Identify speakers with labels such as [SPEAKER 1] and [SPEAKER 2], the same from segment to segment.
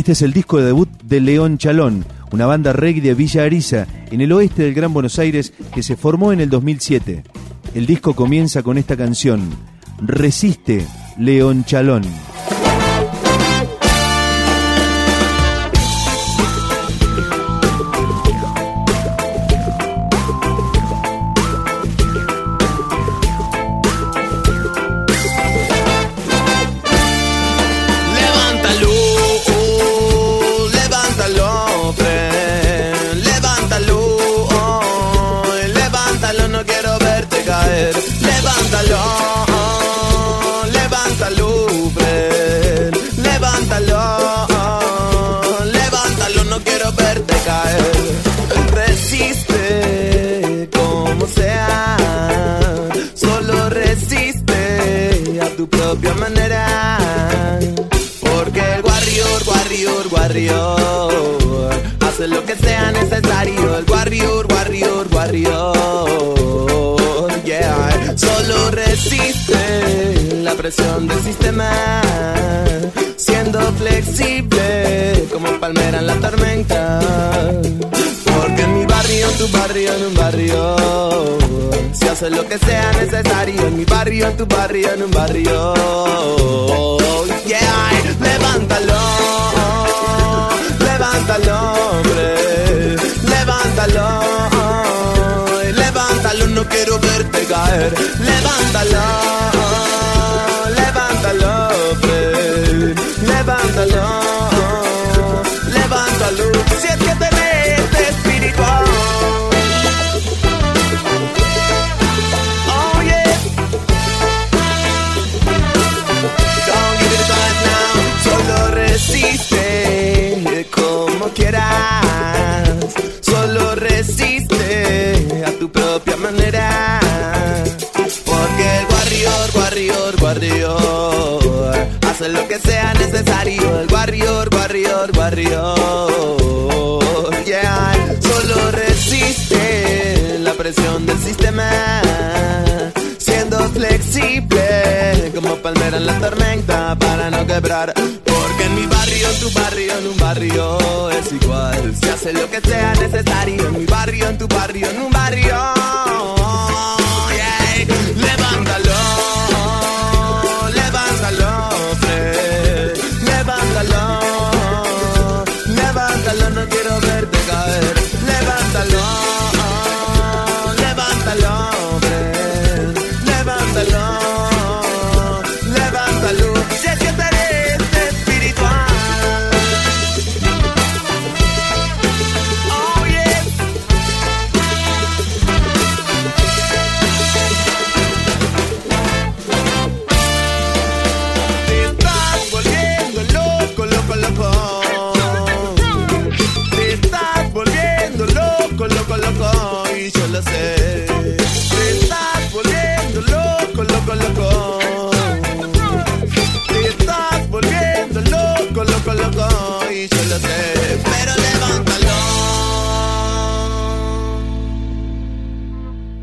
[SPEAKER 1] Este es el disco de debut de León Chalón, una banda reggae de Villa Ariza, en el oeste del Gran Buenos Aires, que se formó en el 2007. El disco comienza con esta canción, Resiste, León Chalón.
[SPEAKER 2] Hace lo que sea necesario. El warrior, warrior, warrior, yeah. Solo resiste la presión del sistema, siendo flexible como palmera en la tormenta. Porque en mi barrio, en tu barrio, en un barrio, se hace lo que sea necesario. En mi barrio, tu barrio, en un barrio, yeah. Levántalo verte caer, lo que sea necesario. El warrior, warrior, warrior, yeah, solo resiste la presión del sistema. Siendo flexible como palmera en la tormenta para no quebrar en mi barrio, en tu barrio, en un barrio es igual. Se hace lo que sea necesario. En mi barrio, en tu barrio, en un barrio. Yeah. Levántalo, quiero verte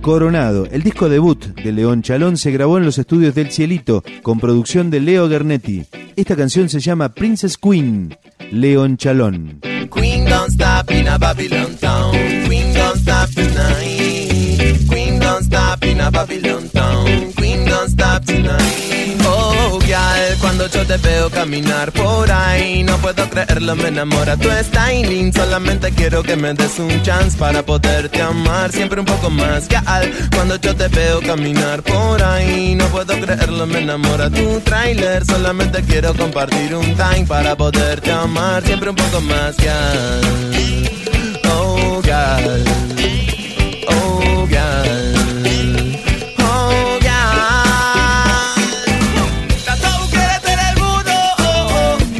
[SPEAKER 1] Coronado, el disco debut de León Chalón se grabó en los estudios del Cielito con producción de Leo Gernetti. Esta canción se llama Princess Queen, León Chalón.
[SPEAKER 2] Queen don't stop a Babylon town. Queen don't stop tonight. Queen don't stop in a Babylon town. Queen don't stop tonight. Oh, gal, cuando yo te veo caminar por ahí, no puedo creerlo, me enamora tu styling. Solamente quiero que me des un chance para poderte amar, siempre un poco más, gal. Cuando yo te veo caminar por ahí, no puedo creerlo, me enamora tu trailer. Solamente quiero compartir un time para poderte amar, siempre un poco más, gal. Oh, girl. Oh, girl. Cantabuques en el mundo.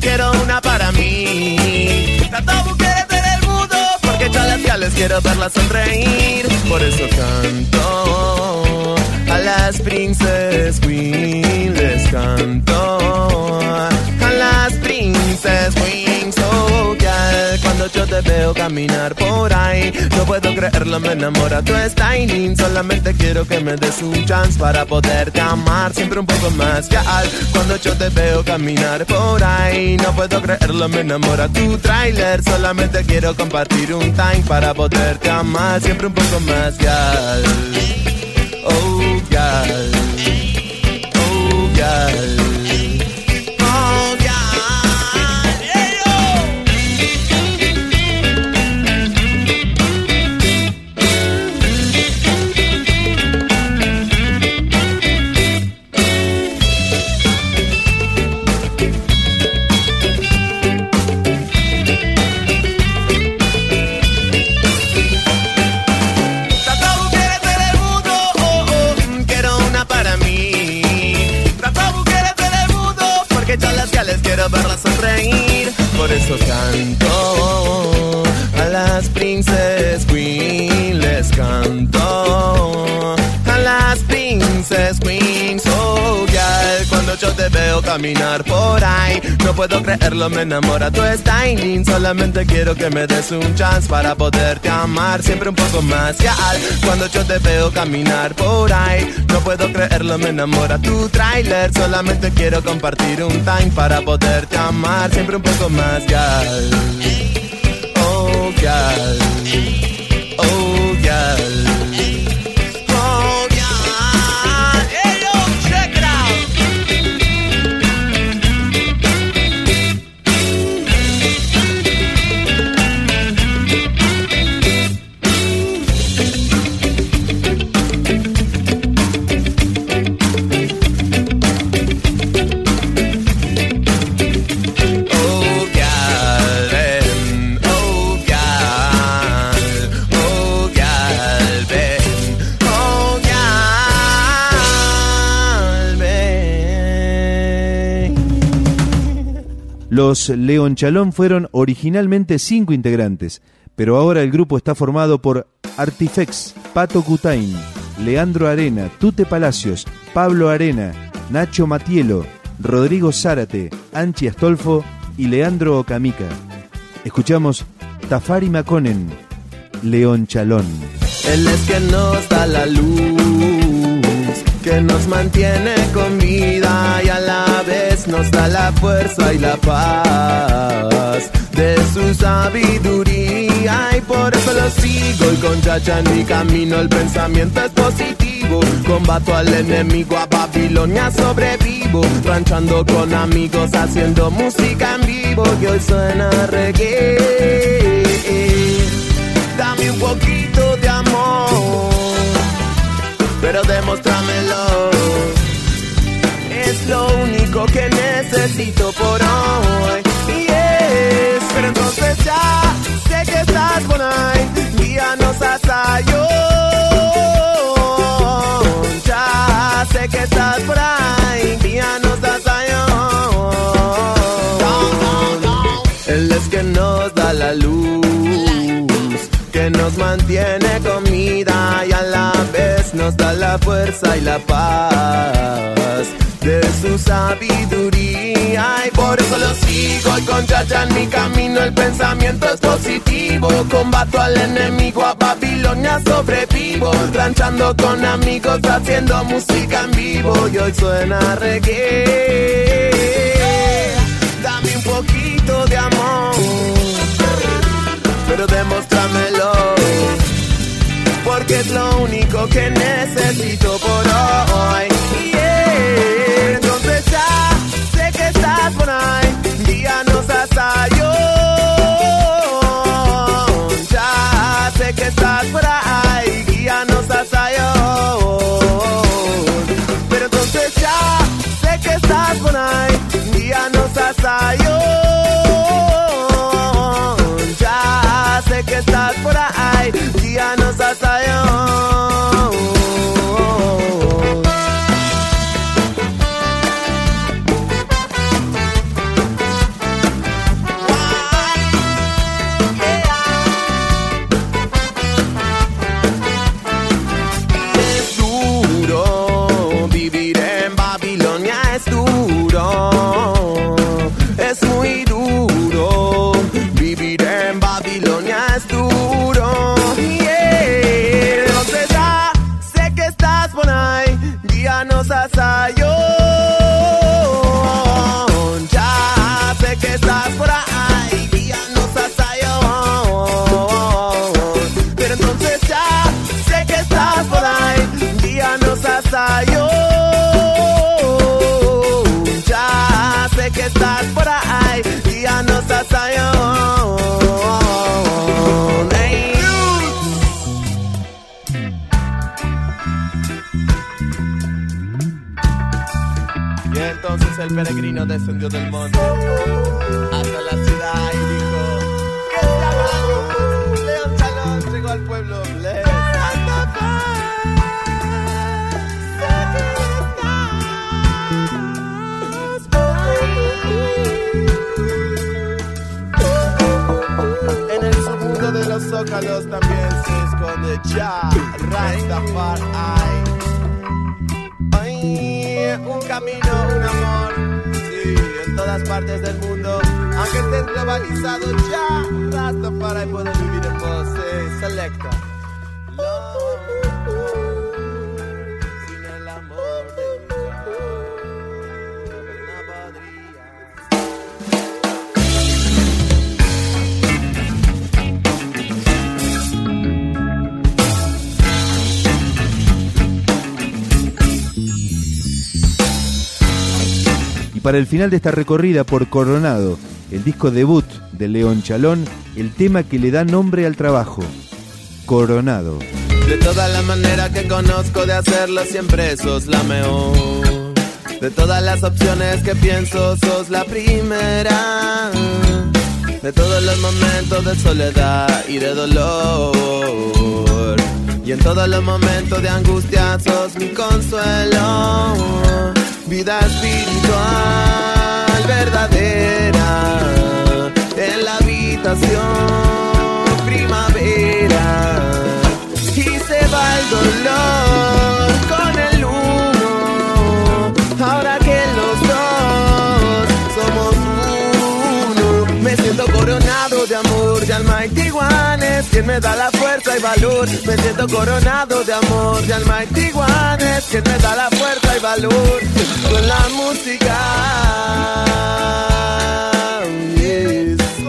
[SPEAKER 2] Quiero una para mí. Cantabuques en el mundo. Porque yo a las gales quiero hacerla sonreír. Por eso canto. A las princesas. Canto. A las princesas cuando yo te veo caminar por ahí. No puedo creerlo, me enamora tu styling. Solamente quiero que me des un chance para poderte amar. Siempre un poco más al cuando yo te veo caminar por ahí. No puedo creerlo, me enamora tu trailer. Solamente quiero compartir un time para poderte amar. Siempre un poco más al. Oh, gal. Oh, gal. Caminar por ahí, no puedo creerlo, me enamora tu styling. Solamente quiero que me des un chance para poderte amar, siempre un poco más, girl. Cuando yo te veo caminar por ahí, no puedo creerlo, me enamora tu trailer. Solamente quiero compartir un time para poderte amar, siempre un poco más, girl. Oh, girl. Oh, girl.
[SPEAKER 1] Los León Chalón fueron originalmente cinco integrantes, pero ahora el grupo está formado por Artifex, Pato Cutain, Leandro Arena, Tute Palacios, Pablo Arena, Nacho Matielo, Rodrigo Zárate, Anchi Astolfo y Leandro Ocamica. Escuchamos Tafari Maconen, León Chalón.
[SPEAKER 2] Él es da la luz, que nos mantiene con vida y a la vez nos da la fuerza y la paz de su sabiduría. Y por eso lo sigo y con chacha en mi camino el pensamiento es positivo. Combato al enemigo a Babilonia sobrevivo. Ranchando con amigos haciendo música en vivo. Y hoy suena reggae. Dame un poquito pero demostrámelo es lo único que necesito por hoy. Y es, pero entonces ya sé que estás por ahí, guíanos a Sayón. Ya sé que estás por ahí, guíanos a Sayón. Él es que nos da la luz, que nos mantiene comida y a la vez nos da la fuerza y la paz de su sabiduría. Y por eso lo sigo y con Chacha en mi camino el pensamiento es positivo. Combato al enemigo a Babilonia sobrevivo. Ranchando con amigos haciendo música en vivo. Y hoy suena reggae. Dame un poquito de amor. Pero demostramelo porque es lo único que necesito por hoy entonces ya sé que estás por ahí, guíanos hasta yo. Ya sé que estás por ahí, guíanos hasta yo. Pero entonces ya sé que estás por ahí, guíanos hasta yo. Peregrino descendió del monte hasta la ciudad y dijo: ¡Que se León Chalón llegó al pueblo Bless. En el submundo de los zócalos también se esconde ya Rastafari. Un camino, partes del mundo, aunque estés globalizado ya, Rastafari puede vivir en vos. selecta.
[SPEAKER 1] Para el final de esta recorrida por Coronado, el disco debut de León Chalón, el tema que le da nombre al trabajo, Coronado.
[SPEAKER 2] De todas las maneras que conozco de hacerlo, siempre sos la mejor. De todas las opciones que pienso, sos la primera. De todos los momentos de soledad y de dolor. Y en todos los momentos de angustia, sos mi consuelo. Vida espiritual verdadera en la habitación primavera. Y se va el dolor quien me da la fuerza y valor. Me siento coronado de amor de alma y es quien me da la fuerza y valor. Con la música,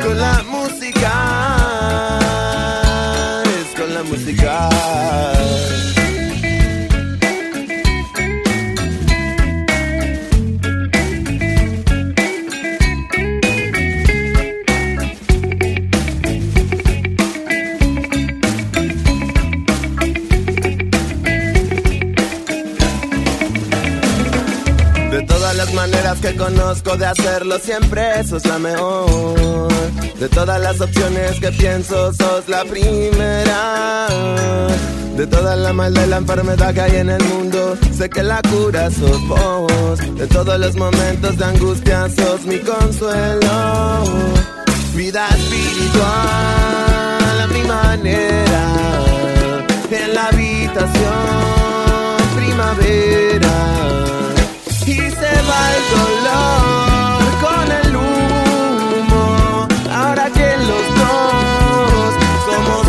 [SPEAKER 2] con la música, es con la música. Conozco de hacerlo siempre eso es la mejor. De todas las opciones que pienso sos la primera. De toda la maldad y la enfermedad que hay en el mundo, sé que la cura sos vos. De todos los momentos de angustia sos mi consuelo. Vida espiritual a mi manera. En la habitación primavera va el dolor con el humo. Ahora que los dos somos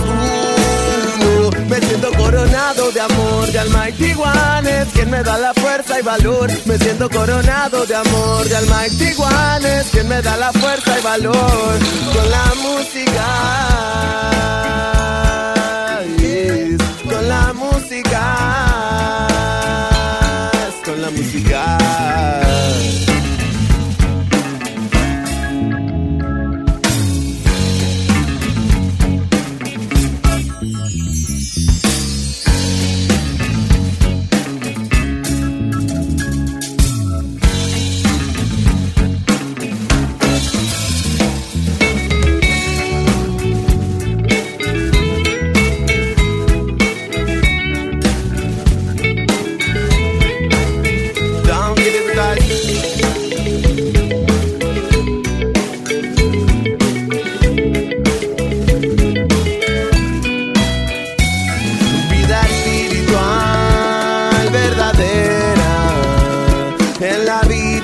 [SPEAKER 2] uno, me siento coronado de amor, de alma y es quien me da la fuerza y valor. Me siento coronado de amor, de alma y es quien me da la fuerza y valor. Con la música, con la música la música.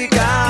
[SPEAKER 2] música.